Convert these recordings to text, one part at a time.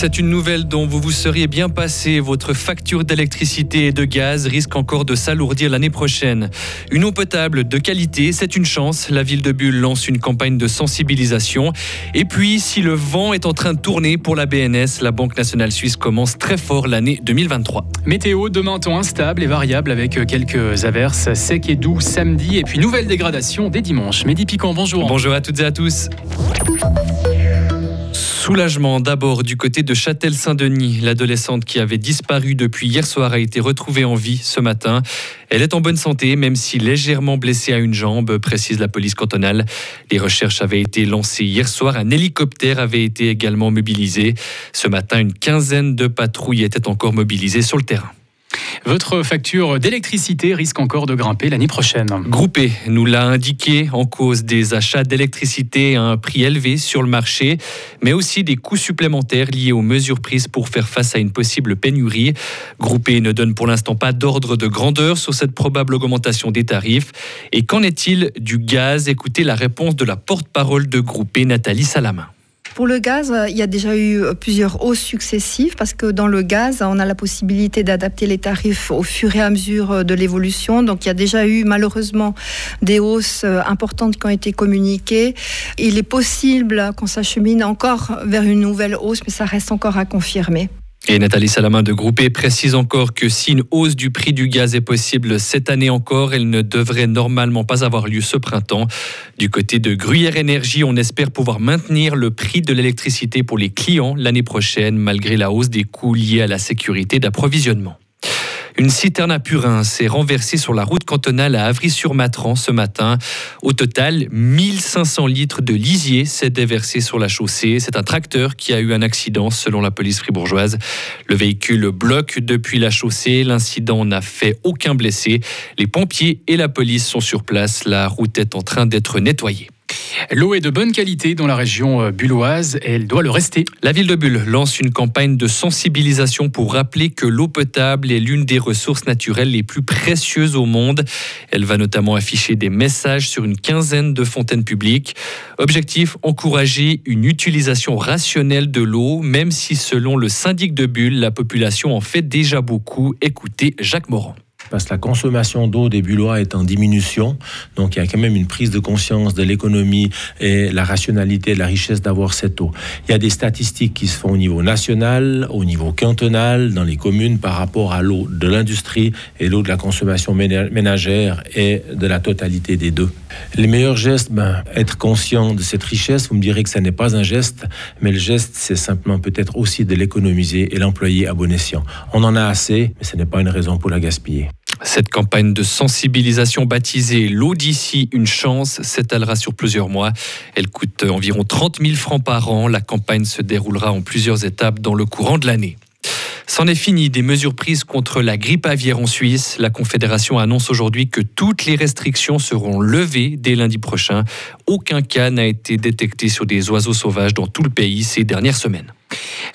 c'est une nouvelle dont vous vous seriez bien passé. Votre facture d'électricité et de gaz risque encore de s'alourdir l'année prochaine. Une eau potable de qualité, c'est une chance. La ville de Bulle lance une campagne de sensibilisation. Et puis, si le vent est en train de tourner pour la BNS, la Banque nationale suisse commence très fort l'année 2023. Météo, demain temps instable et variable avec quelques averses sec et doux samedi et puis nouvelle dégradation dès dimanche. Mehdi Piquant, bonjour. Bonjour à toutes et à tous. Soulagement d'abord du côté de Châtel-Saint-Denis. L'adolescente qui avait disparu depuis hier soir a été retrouvée en vie ce matin. Elle est en bonne santé, même si légèrement blessée à une jambe, précise la police cantonale. Les recherches avaient été lancées hier soir. Un hélicoptère avait été également mobilisé. Ce matin, une quinzaine de patrouilles étaient encore mobilisées sur le terrain. Votre facture d'électricité risque encore de grimper l'année prochaine. Groupé nous l'a indiqué en cause des achats d'électricité à un prix élevé sur le marché, mais aussi des coûts supplémentaires liés aux mesures prises pour faire face à une possible pénurie. Groupé ne donne pour l'instant pas d'ordre de grandeur sur cette probable augmentation des tarifs. Et qu'en est-il du gaz? Écoutez la réponse de la porte-parole de Groupé, Nathalie Salamin. Pour le gaz, il y a déjà eu plusieurs hausses successives parce que dans le gaz, on a la possibilité d'adapter les tarifs au fur et à mesure de l'évolution. Donc il y a déjà eu malheureusement des hausses importantes qui ont été communiquées. Il est possible qu'on s'achemine encore vers une nouvelle hausse, mais ça reste encore à confirmer. Et Nathalie Salamin de Groupé précise encore que si une hausse du prix du gaz est possible cette année encore, elle ne devrait normalement pas avoir lieu ce printemps. Du côté de Gruyère Énergie, on espère pouvoir maintenir le prix de l'électricité pour les clients l'année prochaine, malgré la hausse des coûts liés à la sécurité d'approvisionnement. Une citerne à purin s'est renversée sur la route cantonale à Avry-sur-Matran ce matin. Au total, 1500 litres de lisier s'est déversé sur la chaussée. C'est un tracteur qui a eu un accident selon la police fribourgeoise. Le véhicule bloque depuis la chaussée. L'incident n'a fait aucun blessé. Les pompiers et la police sont sur place. La route est en train d'être nettoyée. L'eau est de bonne qualité dans la région euh, bulloise et elle doit le rester. La ville de Bulle lance une campagne de sensibilisation pour rappeler que l'eau potable est l'une des ressources naturelles les plus précieuses au monde. Elle va notamment afficher des messages sur une quinzaine de fontaines publiques. Objectif, encourager une utilisation rationnelle de l'eau, même si selon le syndic de Bulle, la population en fait déjà beaucoup. Écoutez Jacques Morand parce que la consommation d'eau des Bullois est en diminution. Donc il y a quand même une prise de conscience de l'économie et la rationalité, la richesse d'avoir cette eau. Il y a des statistiques qui se font au niveau national, au niveau cantonal, dans les communes par rapport à l'eau de l'industrie et l'eau de la consommation ménagère et de la totalité des deux. Les meilleurs gestes, ben, être conscient de cette richesse, vous me direz que ce n'est pas un geste, mais le geste, c'est simplement peut-être aussi de l'économiser et l'employer à bon escient. On en a assez, mais ce n'est pas une raison pour la gaspiller. Cette campagne de sensibilisation baptisée L'eau d'ici, une chance, s'étalera sur plusieurs mois. Elle coûte environ 30 000 francs par an. La campagne se déroulera en plusieurs étapes dans le courant de l'année. C'en est fini des mesures prises contre la grippe aviaire en Suisse. La Confédération annonce aujourd'hui que toutes les restrictions seront levées dès lundi prochain. Aucun cas n'a été détecté sur des oiseaux sauvages dans tout le pays ces dernières semaines.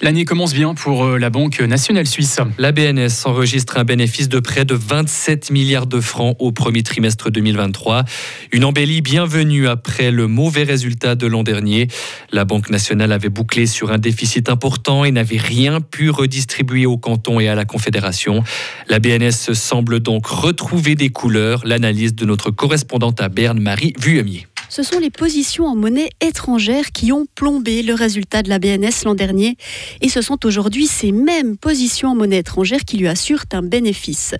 L'année commence bien pour euh, la Banque nationale suisse. La BNS enregistre un bénéfice de près de 27 milliards de francs au premier trimestre 2023. Une embellie bienvenue après le mauvais résultat de l'an dernier. La Banque nationale avait bouclé sur un déficit important et n'avait rien pu redistribuer au canton et à la Confédération. La BNS semble donc retrouver des couleurs. L'analyse de notre correspondante à Berne, Marie Vuemier ce sont les positions en monnaie étrangère qui ont plombé le résultat de la BNS l'an dernier. Et ce sont aujourd'hui ces mêmes positions en monnaie étrangère qui lui assurent un bénéfice.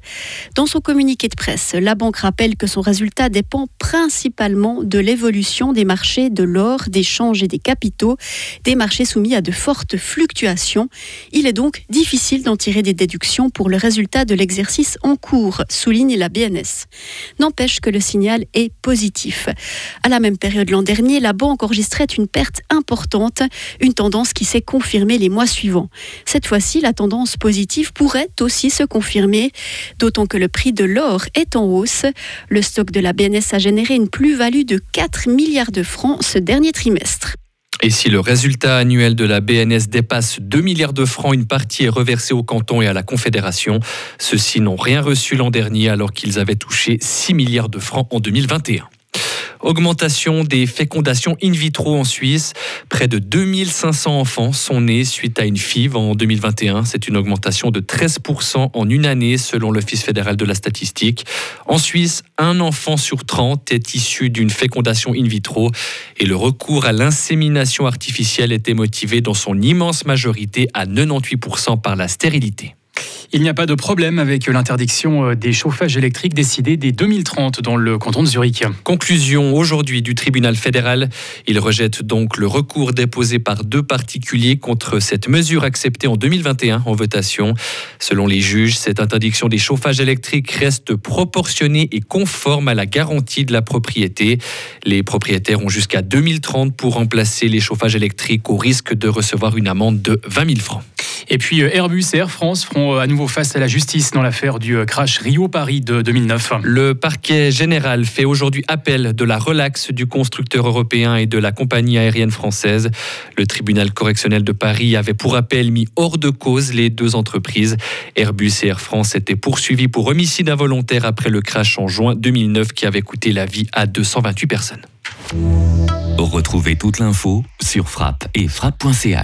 Dans son communiqué de presse, la banque rappelle que son résultat dépend principalement de l'évolution des marchés de l'or, des changes et des capitaux, des marchés soumis à de fortes fluctuations. Il est donc difficile d'en tirer des déductions pour le résultat de l'exercice en cours, souligne la BNS. N'empêche que le signal est positif. Même période l'an dernier, la banque enregistrait une perte importante, une tendance qui s'est confirmée les mois suivants. Cette fois-ci, la tendance positive pourrait aussi se confirmer, d'autant que le prix de l'or est en hausse. Le stock de la BNS a généré une plus-value de 4 milliards de francs ce dernier trimestre. Et si le résultat annuel de la BNS dépasse 2 milliards de francs, une partie est reversée au canton et à la Confédération. Ceux-ci n'ont rien reçu l'an dernier alors qu'ils avaient touché 6 milliards de francs en 2021. Augmentation des fécondations in vitro en Suisse. Près de 2500 enfants sont nés suite à une FIV en 2021. C'est une augmentation de 13% en une année selon l'Office fédéral de la statistique. En Suisse, un enfant sur 30 est issu d'une fécondation in vitro et le recours à l'insémination artificielle était motivé dans son immense majorité à 98% par la stérilité. Il n'y a pas de problème avec l'interdiction euh, des chauffages électriques décidée dès 2030 dans le canton de Zurich. Conclusion aujourd'hui du tribunal fédéral. Il rejette donc le recours déposé par deux particuliers contre cette mesure acceptée en 2021 en votation. Selon les juges, cette interdiction des chauffages électriques reste proportionnée et conforme à la garantie de la propriété. Les propriétaires ont jusqu'à 2030 pour remplacer les chauffages électriques au risque de recevoir une amende de 20 000 francs. Et puis euh, Airbus et Air France feront euh, à nouveau face à la justice dans l'affaire du euh, crash Rio-Paris de 2009. Le parquet général fait aujourd'hui appel de la relaxe du constructeur européen et de la compagnie aérienne française. Le tribunal correctionnel de Paris avait pour appel mis hors de cause les deux entreprises. Airbus et Air France étaient poursuivis pour homicide involontaire après le crash en juin 2009 qui avait coûté la vie à 228 personnes. Retrouvez toute l'info sur frappe et frappe.ch.